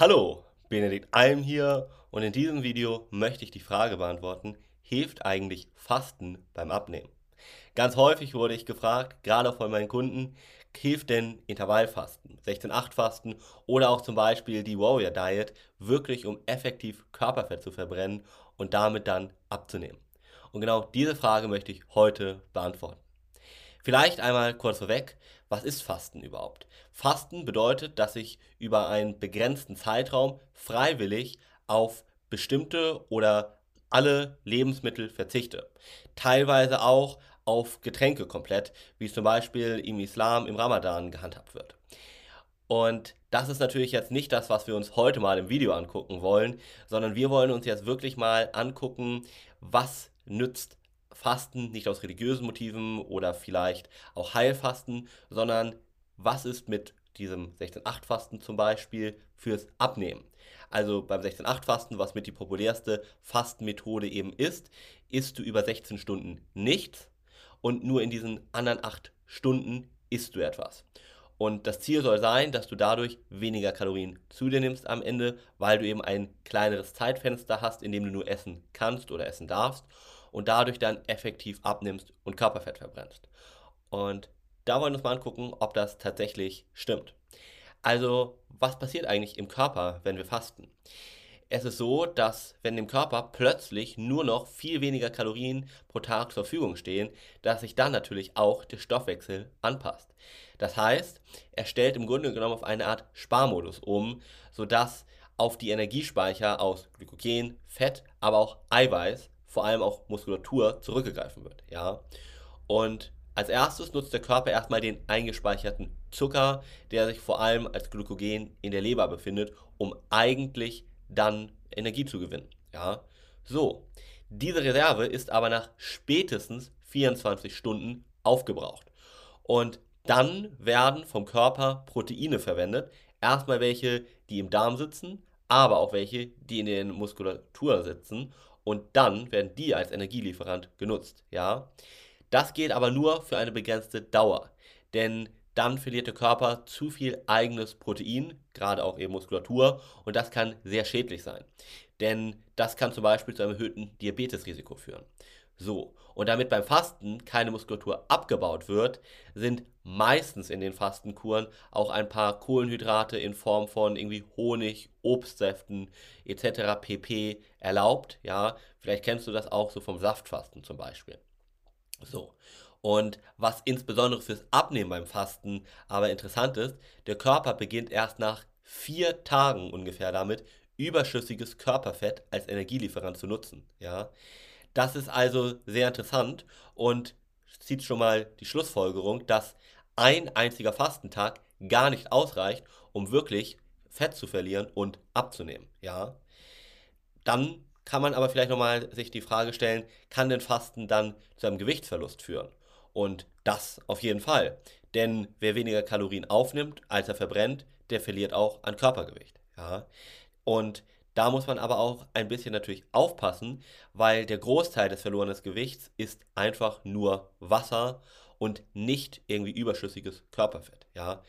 Hallo, Benedikt Alm hier und in diesem Video möchte ich die Frage beantworten, hilft eigentlich Fasten beim Abnehmen? Ganz häufig wurde ich gefragt, gerade auch von meinen Kunden, hilft denn Intervallfasten, 16-8-Fasten oder auch zum Beispiel die Warrior Diet wirklich, um effektiv Körperfett zu verbrennen und damit dann abzunehmen? Und genau diese Frage möchte ich heute beantworten. Vielleicht einmal kurz vorweg, was ist Fasten überhaupt? Fasten bedeutet, dass ich über einen begrenzten Zeitraum freiwillig auf bestimmte oder alle Lebensmittel verzichte. Teilweise auch auf Getränke komplett, wie es zum Beispiel im Islam im Ramadan gehandhabt wird. Und das ist natürlich jetzt nicht das, was wir uns heute mal im Video angucken wollen, sondern wir wollen uns jetzt wirklich mal angucken, was nützt Fasten nicht aus religiösen Motiven oder vielleicht auch Heilfasten, sondern was ist mit diesem 16-8-Fasten zum Beispiel fürs Abnehmen. Also beim 16-8-Fasten, was mit die populärste Fastenmethode eben ist, isst du über 16 Stunden nichts und nur in diesen anderen 8 Stunden isst du etwas. Und das Ziel soll sein, dass du dadurch weniger Kalorien zu dir nimmst am Ende, weil du eben ein kleineres Zeitfenster hast, in dem du nur essen kannst oder essen darfst und dadurch dann effektiv abnimmst und Körperfett verbrennst. Und da wollen wir uns mal angucken, ob das tatsächlich stimmt. Also, was passiert eigentlich im Körper, wenn wir fasten? Es ist so, dass wenn dem Körper plötzlich nur noch viel weniger Kalorien pro Tag zur Verfügung stehen, dass sich dann natürlich auch der Stoffwechsel anpasst. Das heißt, er stellt im Grunde genommen auf eine Art Sparmodus um, sodass auf die Energiespeicher aus Glykogen, Fett, aber auch Eiweiß vor allem auch Muskulatur zurückgegriffen wird. Ja? Und als erstes nutzt der Körper erstmal den eingespeicherten Zucker, der sich vor allem als Glykogen in der Leber befindet, um eigentlich dann Energie zu gewinnen. Ja? So, diese Reserve ist aber nach spätestens 24 Stunden aufgebraucht. Und dann werden vom Körper Proteine verwendet. Erstmal welche, die im Darm sitzen, aber auch welche, die in der Muskulatur sitzen und dann werden die als Energielieferant genutzt. Ja? Das geht aber nur für eine begrenzte Dauer, denn dann verliert der Körper zu viel eigenes Protein, gerade auch eben Muskulatur, und das kann sehr schädlich sein. Denn das kann zum Beispiel zu einem erhöhten Diabetesrisiko führen. So, und damit beim Fasten keine Muskulatur abgebaut wird, sind meistens in den Fastenkuren auch ein paar Kohlenhydrate in Form von irgendwie Honig, Obstsäften etc. pp. erlaubt. Ja, vielleicht kennst du das auch so vom Saftfasten zum Beispiel. So. Und was insbesondere fürs Abnehmen beim Fasten aber interessant ist, der Körper beginnt erst nach vier Tagen ungefähr damit, überschüssiges Körperfett als Energielieferant zu nutzen. Ja, das ist also sehr interessant und zieht schon mal die Schlussfolgerung, dass ein einziger Fastentag gar nicht ausreicht, um wirklich Fett zu verlieren und abzunehmen. Ja, dann kann man aber vielleicht nochmal sich die Frage stellen, kann denn Fasten dann zu einem Gewichtsverlust führen? Und das auf jeden Fall. Denn wer weniger Kalorien aufnimmt, als er verbrennt, der verliert auch an Körpergewicht. Ja? Und da muss man aber auch ein bisschen natürlich aufpassen, weil der Großteil des verlorenen Gewichts ist einfach nur Wasser und nicht irgendwie überschüssiges Körperfett. Ja?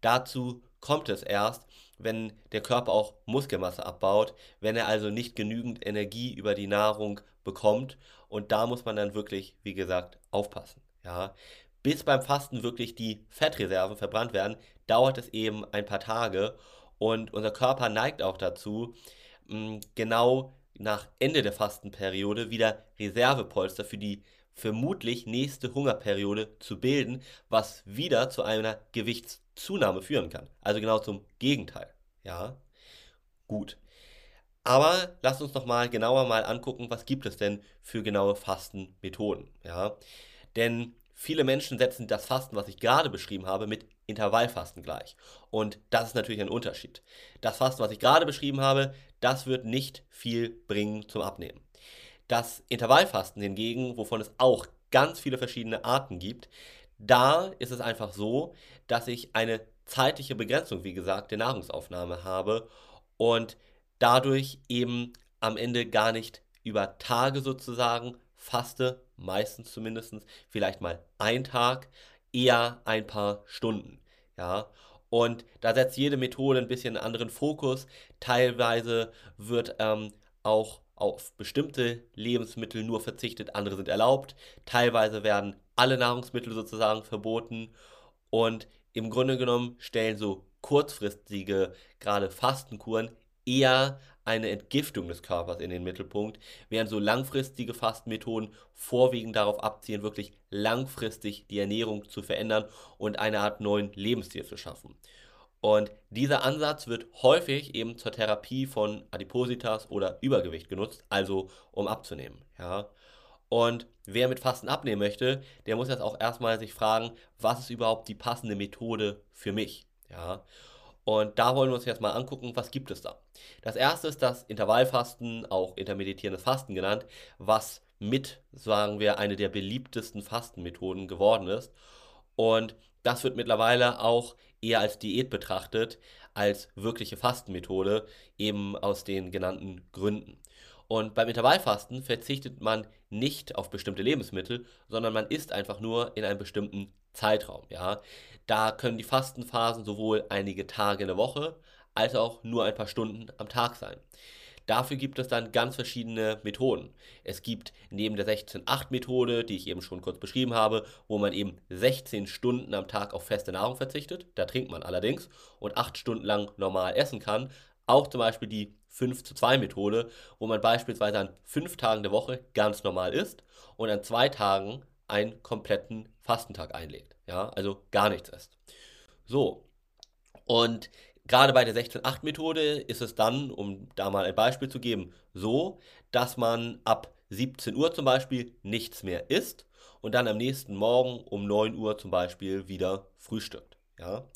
Dazu kommt es erst, wenn der Körper auch Muskelmasse abbaut, wenn er also nicht genügend Energie über die Nahrung bekommt. Und da muss man dann wirklich, wie gesagt, aufpassen. Ja? Bis beim Fasten wirklich die Fettreserven verbrannt werden, dauert es eben ein paar Tage. Und unser Körper neigt auch dazu, genau nach Ende der Fastenperiode wieder Reservepolster für die vermutlich nächste Hungerperiode zu bilden, was wieder zu einer Gewichtszunahme führen kann. Also genau zum Gegenteil. Ja, gut. Aber lasst uns noch mal genauer mal angucken, was gibt es denn für genaue Fastenmethoden. Ja, denn viele Menschen setzen das Fasten, was ich gerade beschrieben habe, mit Intervallfasten gleich. Und das ist natürlich ein Unterschied. Das Fasten, was ich gerade beschrieben habe, das wird nicht viel bringen zum Abnehmen. Das Intervallfasten hingegen, wovon es auch ganz viele verschiedene Arten gibt, da ist es einfach so, dass ich eine zeitliche Begrenzung, wie gesagt, der Nahrungsaufnahme habe und dadurch eben am Ende gar nicht über Tage sozusagen faste, meistens zumindest, vielleicht mal ein Tag, eher ein paar Stunden. Ja, Und da setzt jede Methode ein bisschen einen anderen Fokus. Teilweise wird ähm, auch auf bestimmte Lebensmittel nur verzichtet, andere sind erlaubt. Teilweise werden alle Nahrungsmittel sozusagen verboten. Und im Grunde genommen stellen so kurzfristige, gerade Fastenkuren, eher eine Entgiftung des Körpers in den Mittelpunkt, während so langfristige Fastenmethoden vorwiegend darauf abzielen, wirklich langfristig die Ernährung zu verändern und eine Art neuen Lebensstil zu schaffen. Und dieser Ansatz wird häufig eben zur Therapie von Adipositas oder Übergewicht genutzt, also um abzunehmen. Ja. Und wer mit Fasten abnehmen möchte, der muss jetzt auch erstmal sich fragen, was ist überhaupt die passende Methode für mich? Ja. Und da wollen wir uns jetzt mal angucken, was gibt es da. Das erste ist das Intervallfasten, auch intermeditierendes Fasten genannt, was mit, sagen wir, eine der beliebtesten Fastenmethoden geworden ist. Und das wird mittlerweile auch eher als Diät betrachtet, als wirkliche Fastenmethode, eben aus den genannten Gründen. Und beim Intervallfasten verzichtet man nicht auf bestimmte Lebensmittel, sondern man isst einfach nur in einem bestimmten Zeitraum. Ja? Da können die Fastenphasen sowohl einige Tage in der Woche als auch nur ein paar Stunden am Tag sein. Dafür gibt es dann ganz verschiedene Methoden. Es gibt neben der 16-8-Methode, die ich eben schon kurz beschrieben habe, wo man eben 16 Stunden am Tag auf feste Nahrung verzichtet, da trinkt man allerdings, und 8 Stunden lang normal essen kann, auch zum Beispiel die 5 zu 2 Methode, wo man beispielsweise an 5 Tagen der Woche ganz normal isst und an 2 Tagen einen kompletten Fastentag einlegt. Ja, also gar nichts isst. So. Und gerade bei der 16-8-Methode ist es dann, um da mal ein Beispiel zu geben, so, dass man ab 17 Uhr zum Beispiel nichts mehr isst und dann am nächsten Morgen um 9 Uhr zum Beispiel wieder frühstückt. Ja?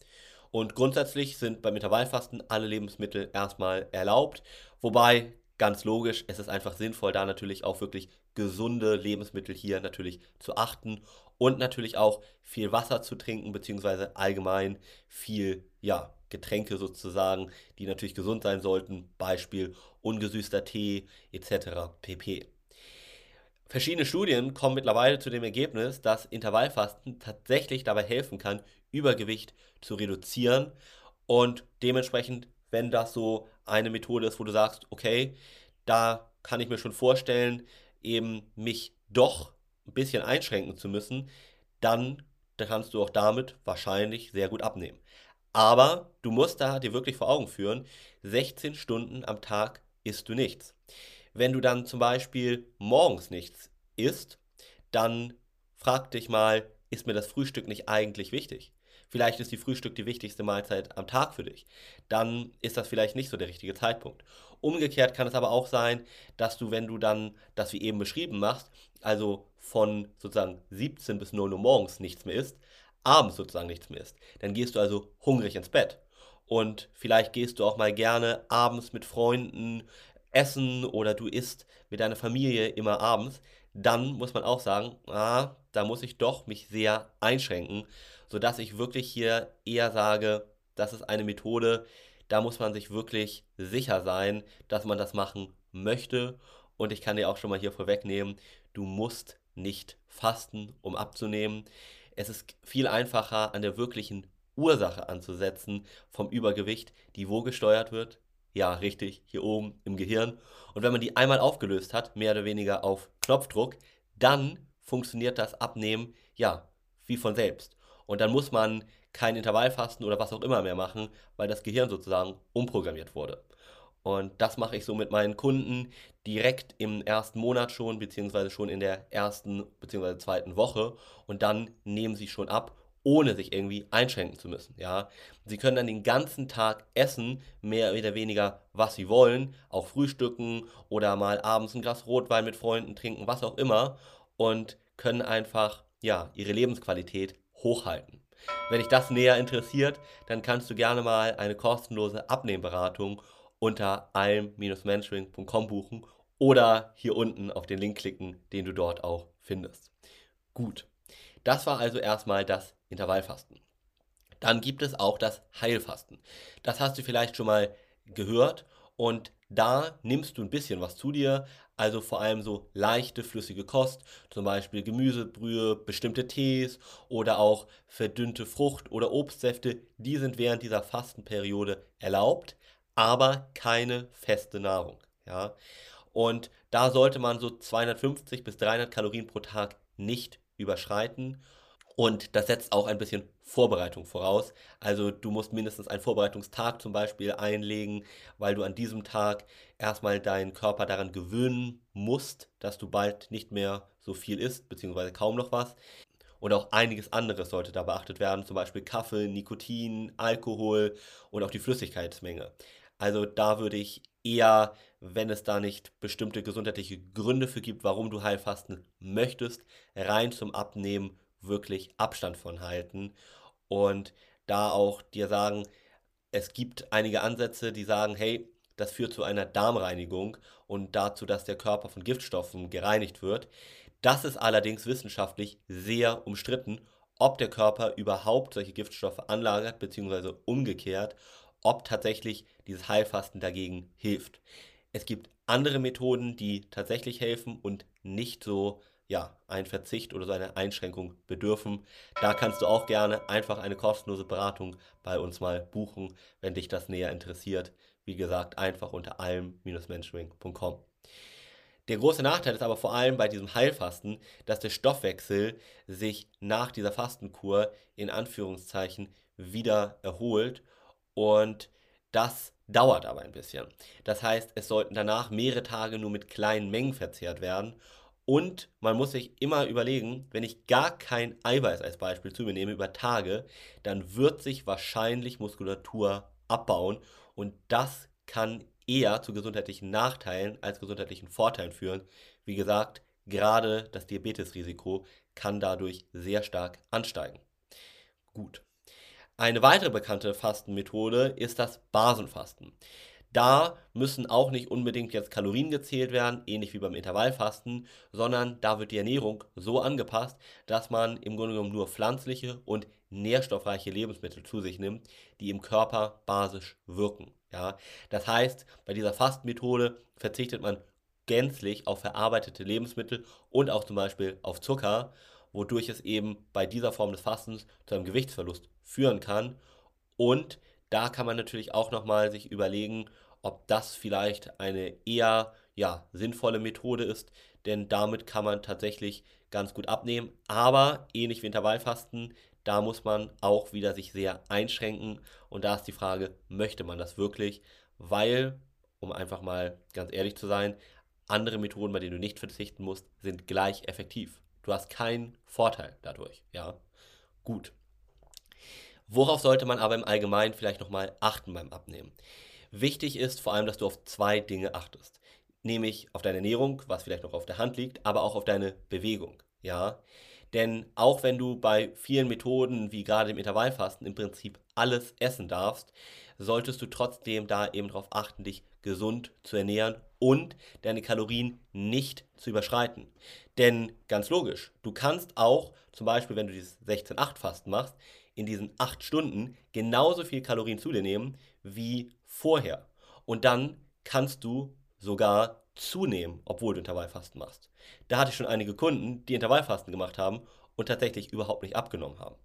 Und grundsätzlich sind beim Intervallfasten alle Lebensmittel erstmal erlaubt, wobei ganz logisch, es ist einfach sinnvoll, da natürlich auch wirklich gesunde Lebensmittel hier natürlich zu achten und natürlich auch viel Wasser zu trinken, beziehungsweise allgemein viel, ja, Getränke sozusagen, die natürlich gesund sein sollten, Beispiel ungesüßter Tee etc. pp. Verschiedene Studien kommen mittlerweile zu dem Ergebnis, dass Intervallfasten tatsächlich dabei helfen kann, Übergewicht zu reduzieren und dementsprechend, wenn das so eine Methode ist, wo du sagst, okay, da kann ich mir schon vorstellen, eben mich doch ein bisschen einschränken zu müssen, dann kannst du auch damit wahrscheinlich sehr gut abnehmen. Aber du musst da dir wirklich vor Augen führen, 16 Stunden am Tag isst du nichts. Wenn du dann zum Beispiel morgens nichts isst, dann frag dich mal, ist mir das Frühstück nicht eigentlich wichtig? Vielleicht ist die Frühstück die wichtigste Mahlzeit am Tag für dich. Dann ist das vielleicht nicht so der richtige Zeitpunkt. Umgekehrt kann es aber auch sein, dass du, wenn du dann das wie eben beschrieben machst, also von sozusagen 17 bis 0 Uhr morgens nichts mehr isst, abends sozusagen nichts mehr isst. Dann gehst du also hungrig ins Bett. Und vielleicht gehst du auch mal gerne abends mit Freunden essen oder du isst mit deiner Familie immer abends. Dann muss man auch sagen, ah, da muss ich doch mich sehr einschränken, sodass ich wirklich hier eher sage, das ist eine Methode, da muss man sich wirklich sicher sein, dass man das machen möchte. Und ich kann dir auch schon mal hier vorwegnehmen, du musst nicht fasten, um abzunehmen. Es ist viel einfacher, an der wirklichen Ursache anzusetzen vom Übergewicht, die wo gesteuert wird? Ja, richtig, hier oben im Gehirn. Und wenn man die einmal aufgelöst hat, mehr oder weniger auf Knopfdruck, dann funktioniert das Abnehmen, ja, wie von selbst. Und dann muss man kein Intervallfasten oder was auch immer mehr machen, weil das Gehirn sozusagen umprogrammiert wurde. Und das mache ich so mit meinen Kunden direkt im ersten Monat schon, beziehungsweise schon in der ersten beziehungsweise zweiten Woche. Und dann nehmen sie schon ab, ohne sich irgendwie einschränken zu müssen. Ja, sie können dann den ganzen Tag essen, mehr oder weniger, was sie wollen, auch frühstücken oder mal abends ein Glas Rotwein mit Freunden trinken, was auch immer, und können einfach ja ihre Lebensqualität hochhalten. Wenn dich das näher interessiert, dann kannst du gerne mal eine kostenlose Abnehmberatung unter alm-mentoring.com buchen oder hier unten auf den Link klicken, den du dort auch findest. Gut, das war also erstmal das Intervallfasten. Dann gibt es auch das Heilfasten. Das hast du vielleicht schon mal gehört Und da nimmst du ein bisschen was zu dir, also vor allem so leichte, flüssige Kost, zum Beispiel Gemüsebrühe, bestimmte Tees oder auch verdünnte Frucht- oder Obstsäfte, die sind während dieser Fastenperiode erlaubt, aber keine feste Nahrung. Ja? Und da sollte man so 250 bis 300 Kalorien pro Tag nicht überschreiten. Und das setzt auch ein bisschen Vorbereitung voraus. Also du musst mindestens einen Vorbereitungstag zum Beispiel einlegen, weil du an diesem Tag erstmal deinen Körper daran gewöhnen musst, dass du bald nicht mehr so viel isst, beziehungsweise kaum noch was. Und auch einiges anderes sollte da beachtet werden, zum Beispiel Kaffee, Nikotin, Alkohol und auch die Flüssigkeitsmenge. Also da würde ich eher, wenn es da nicht bestimmte gesundheitliche Gründe für gibt, warum du Heilfasten möchtest, rein zum Abnehmen wirklich Abstand von halten und da auch dir sagen, es gibt einige Ansätze, die sagen, hey, das führt zu einer Darmreinigung und dazu, dass der Körper von Giftstoffen gereinigt wird. Das ist allerdings wissenschaftlich sehr umstritten, ob der Körper überhaupt solche Giftstoffe anlagert, beziehungsweise umgekehrt, ob tatsächlich dieses Heilfasten dagegen hilft. Es gibt andere Methoden, die tatsächlich helfen und nicht so ja, ein Verzicht oder so eine Einschränkung bedürfen. Da kannst du auch gerne einfach eine kostenlose Beratung bei uns mal buchen, wenn dich das näher interessiert. Wie gesagt, einfach unter allem-mentoring.com. Der große Nachteil ist aber vor allem bei diesem Heilfasten, dass der Stoffwechsel sich nach dieser Fastenkur in Anführungszeichen wieder erholt und das dauert aber ein bisschen. Das heißt, es sollten danach mehrere Tage nur mit kleinen Mengen verzehrt werden und man muss sich immer überlegen, wenn ich gar kein Eiweiß als Beispiel zu mir nehme über Tage, dann wird sich wahrscheinlich Muskulatur abbauen und das kann eher zu gesundheitlichen Nachteilen als gesundheitlichen Vorteilen führen. Wie gesagt, gerade das Diabetesrisiko kann dadurch sehr stark ansteigen. Gut. Eine weitere bekannte Fastenmethode ist das Basenfasten. Da müssen auch nicht unbedingt jetzt Kalorien gezählt werden, ähnlich wie beim Intervallfasten, sondern da wird die Ernährung so angepasst, dass man im Grunde genommen nur pflanzliche und nährstoffreiche Lebensmittel zu sich nimmt, die im Körper basisch wirken. Ja? Das heißt, bei dieser Fastenmethode verzichtet man gänzlich auf verarbeitete Lebensmittel und auch zum Beispiel auf Zucker, wodurch es eben bei dieser Form des Fastens zu einem Gewichtsverlust führen kann und da kann man natürlich auch nochmal sich überlegen, ob das vielleicht eine eher ja, sinnvolle Methode ist, denn damit kann man tatsächlich ganz gut abnehmen. Aber ähnlich wie Intervallfasten, da muss man auch wieder sich sehr einschränken. Und da ist die Frage, möchte man das wirklich? Weil, um einfach mal ganz ehrlich zu sein, andere Methoden, bei denen du nicht verzichten musst, sind gleich effektiv. Du hast keinen Vorteil dadurch. Ja, gut. Worauf sollte man aber im Allgemeinen vielleicht nochmal achten beim Abnehmen? Wichtig ist vor allem, dass du auf zwei Dinge achtest. Nämlich auf deine Ernährung, was vielleicht noch auf der Hand liegt, aber auch auf deine Bewegung. Ja, denn auch wenn du bei vielen Methoden, wie gerade im Intervallfasten, im Prinzip alles essen darfst, solltest du trotzdem da eben darauf achten, dich gesund zu ernähren und deine Kalorien nicht zu überschreiten. Denn ganz logisch, du kannst auch, zum Beispiel, wenn du dieses 16-8-Fasten machst, in diesen acht Stunden genauso viel Kalorien zu dir nehmen wie vorher. Und dann kannst du sogar zunehmen, obwohl du Intervallfasten machst. Da hatte ich schon einige Kunden, die Intervallfasten gemacht haben und tatsächlich überhaupt nicht abgenommen haben.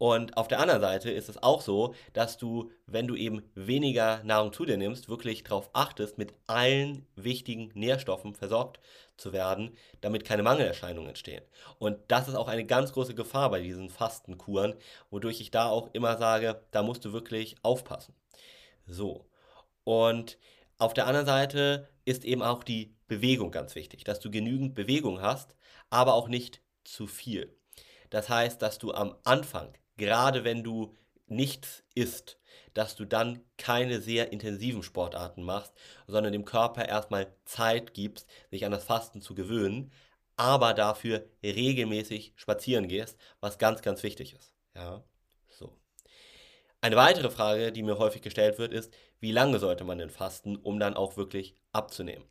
Und auf der anderen Seite ist es auch so, dass du, wenn du eben weniger Nahrung zu dir nimmst, wirklich darauf achtest, mit allen wichtigen Nährstoffen versorgt zu werden, damit keine Mangelerscheinungen entstehen. Und das ist auch eine ganz große Gefahr bei diesen Fastenkuren, wodurch ich da auch immer sage, da musst du wirklich aufpassen. So. Und auf der anderen Seite ist eben auch die Bewegung ganz wichtig, dass du genügend Bewegung hast, aber auch nicht zu viel. Das heißt, dass du am Anfang gerade wenn du nichts isst, dass du dann keine sehr intensiven Sportarten machst, sondern dem Körper erstmal Zeit gibst, sich an das Fasten zu gewöhnen, aber dafür regelmäßig spazieren gehst, was ganz, ganz wichtig ist. Ja, so. Eine weitere Frage, die mir häufig gestellt wird, ist, wie lange sollte man denn fasten, um dann auch wirklich abzunehmen?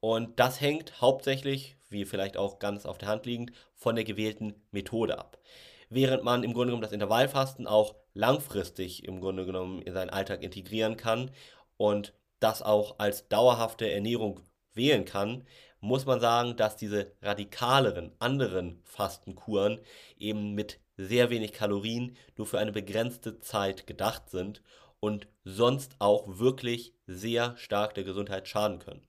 Und das hängt hauptsächlich, wie vielleicht auch ganz auf der Hand liegend, von der gewählten Methode ab während man im Grunde genommen das Intervallfasten auch langfristig im Grunde genommen in seinen Alltag integrieren kann und das auch als dauerhafte Ernährung wählen kann, muss man sagen, dass diese radikaleren, anderen Fastenkuren eben mit sehr wenig Kalorien nur für eine begrenzte Zeit gedacht sind und sonst auch wirklich sehr stark der Gesundheit schaden können.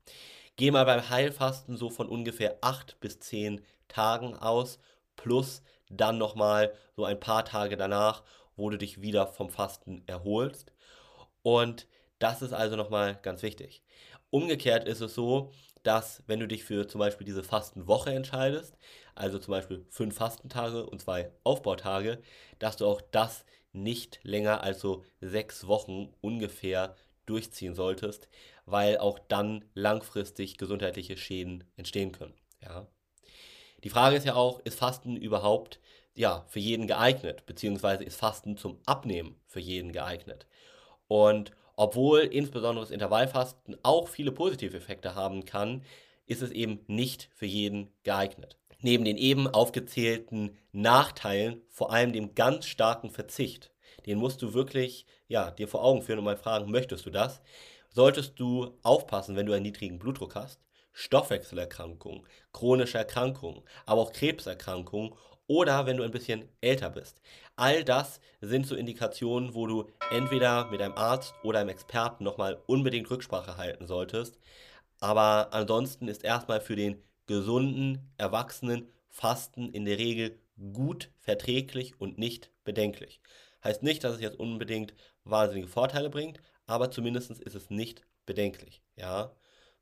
Geh mal beim Heilfasten so von ungefähr 8 bis 10 Tagen aus, plus dann nochmal so ein paar Tage danach, wo du dich wieder vom Fasten erholst. Und das ist also nochmal ganz wichtig. Umgekehrt ist es so, dass wenn du dich für zum Beispiel diese Fastenwoche entscheidest, also zum Beispiel fünf Fastentage und zwei Aufbautage, dass du auch das nicht länger als so sechs Wochen ungefähr durchziehen solltest, weil auch dann langfristig gesundheitliche Schäden entstehen können. Ja. Die Frage ist ja auch, ist Fasten überhaupt ja, für jeden geeignet, beziehungsweise ist Fasten zum Abnehmen für jeden geeignet? Und obwohl insbesondere das Intervallfasten auch viele positive Effekte haben kann, ist es eben nicht für jeden geeignet. Neben den eben aufgezählten Nachteilen, vor allem dem ganz starken Verzicht, den musst du wirklich ja, dir vor Augen führen und mal fragen, möchtest du das? Solltest du aufpassen, wenn du einen niedrigen Blutdruck hast, Stoffwechselerkrankungen, chronische Erkrankungen, aber auch Krebserkrankungen oder wenn du ein bisschen älter bist. All das sind so Indikationen, wo du entweder mit einem Arzt oder einem Experten nochmal unbedingt Rücksprache halten solltest. Aber ansonsten ist erstmal für den gesunden, erwachsenen Fasten in der Regel gut verträglich und nicht bedenklich. Heißt nicht, dass es jetzt unbedingt wahnsinnige Vorteile bringt, aber zumindest ist es nicht bedenklich. Ja,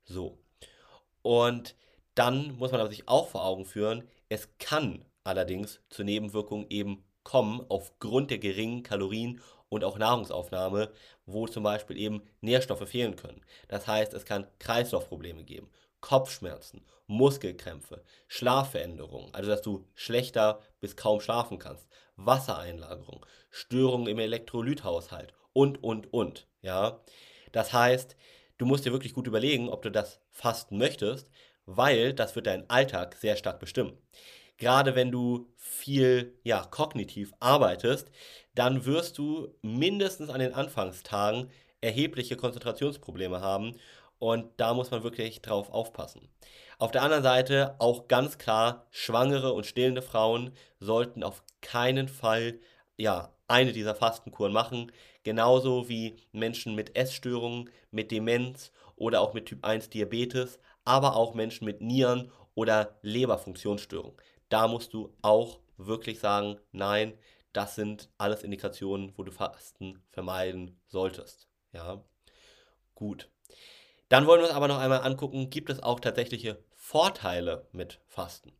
so. Und dann muss man sich auch vor Augen führen, es kann allerdings zu Nebenwirkungen eben kommen aufgrund der geringen Kalorien und auch Nahrungsaufnahme, wo zum Beispiel eben Nährstoffe fehlen können. Das heißt, es kann Kreislaufprobleme geben, Kopfschmerzen, Muskelkrämpfe, Schlafveränderungen, also dass du schlechter bis kaum schlafen kannst, Wassereinlagerung, Störungen im Elektrolythaushalt und, und, und. Ja? Das heißt, du musst dir wirklich gut überlegen, ob du das fasten möchtest, weil das wird deinen Alltag sehr stark bestimmen gerade wenn du viel ja, kognitiv arbeitest, dann wirst du mindestens an den Anfangstagen erhebliche Konzentrationsprobleme haben und da muss man wirklich drauf aufpassen. Auf der anderen Seite auch ganz klar, schwangere und stillende Frauen sollten auf keinen Fall ja, eine dieser Fastenkuren machen, genauso wie Menschen mit Essstörungen, mit Demenz oder auch mit Typ 1 Diabetes, aber auch Menschen mit Nieren- oder Leberfunktionsstörungen da musst du auch wirklich sagen, nein, das sind alles Indikationen, wo du Fasten vermeiden solltest. Ja, gut. Dann wollen wir uns aber noch einmal angucken, gibt es auch tatsächliche Vorteile mit Fasten?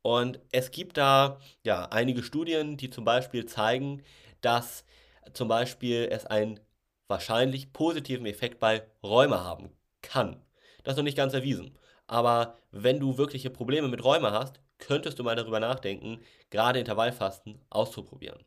Und es gibt da ja einige Studien, die zum Beispiel zeigen, dass zum Beispiel es einen wahrscheinlich positiven Effekt bei Rheuma haben kann. Das ist noch nicht ganz erwiesen. Aber wenn du wirkliche Probleme mit Rheuma hast, könntest du mal darüber nachdenken, gerade Intervallfasten auszuprobieren.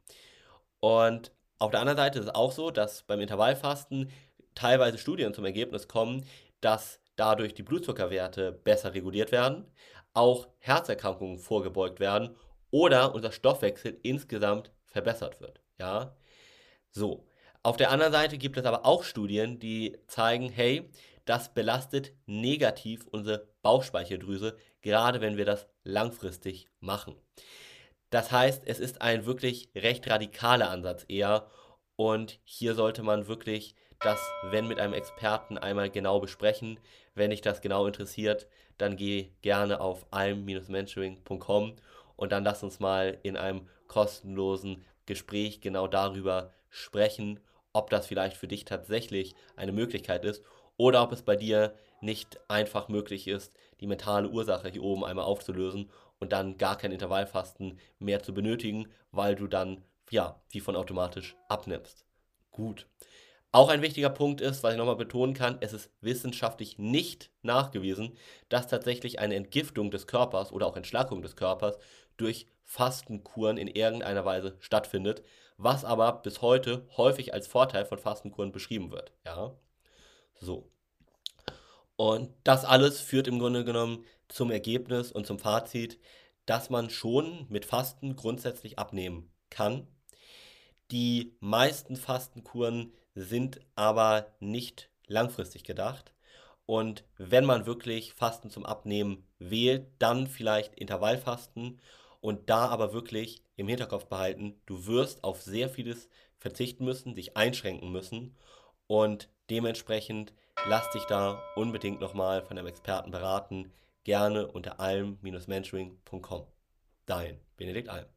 Und auf der anderen Seite ist es auch so, dass beim Intervallfasten teilweise Studien zum Ergebnis kommen, dass dadurch die Blutzuckerwerte besser reguliert werden, auch Herzerkrankungen vorgebeugt werden oder unser Stoffwechsel insgesamt verbessert wird. Ja, so. Auf der anderen Seite gibt es aber auch Studien, die zeigen, hey, das belastet negativ unsere Bauchspeicheldrüse, gerade wenn wir das langfristig machen. Das heißt, es ist ein wirklich recht radikaler Ansatz eher und hier sollte man wirklich das, wenn mit einem Experten einmal genau besprechen. Wenn dich das genau interessiert, dann geh gerne auf alm-mentoring.com und dann lass uns mal in einem kostenlosen Gespräch genau darüber sprechen, ob das vielleicht für dich tatsächlich eine Möglichkeit ist oder ob es bei dir nicht einfach möglich ist, die mentale Ursache hier oben einmal aufzulösen und dann gar kein Intervallfasten mehr zu benötigen, weil du dann, ja, wie von automatisch abnimmst. Gut. Auch ein wichtiger Punkt ist, was ich nochmal betonen kann, es ist wissenschaftlich nicht nachgewiesen, dass tatsächlich eine Entgiftung des Körpers oder auch Entschlackung des Körpers durch Fastenkuren in irgendeiner Weise stattfindet, was aber bis heute häufig als Vorteil von Fastenkuren beschrieben wird. Ja? So. Und das alles führt im Grunde genommen zum Ergebnis und zum Fazit, dass man schon mit Fasten grundsätzlich abnehmen kann. Die meisten Fastenkuren sind aber nicht langfristig gedacht. Und wenn man wirklich Fasten zum Abnehmen wählt, dann vielleicht Intervallfasten und da aber wirklich im Hinterkopf behalten, du wirst auf sehr vieles verzichten müssen, dich einschränken müssen und dementsprechend lass dich da unbedingt nochmal von einem Experten beraten, gerne unter alm-mentoring.com. Dein Benedikt Alm.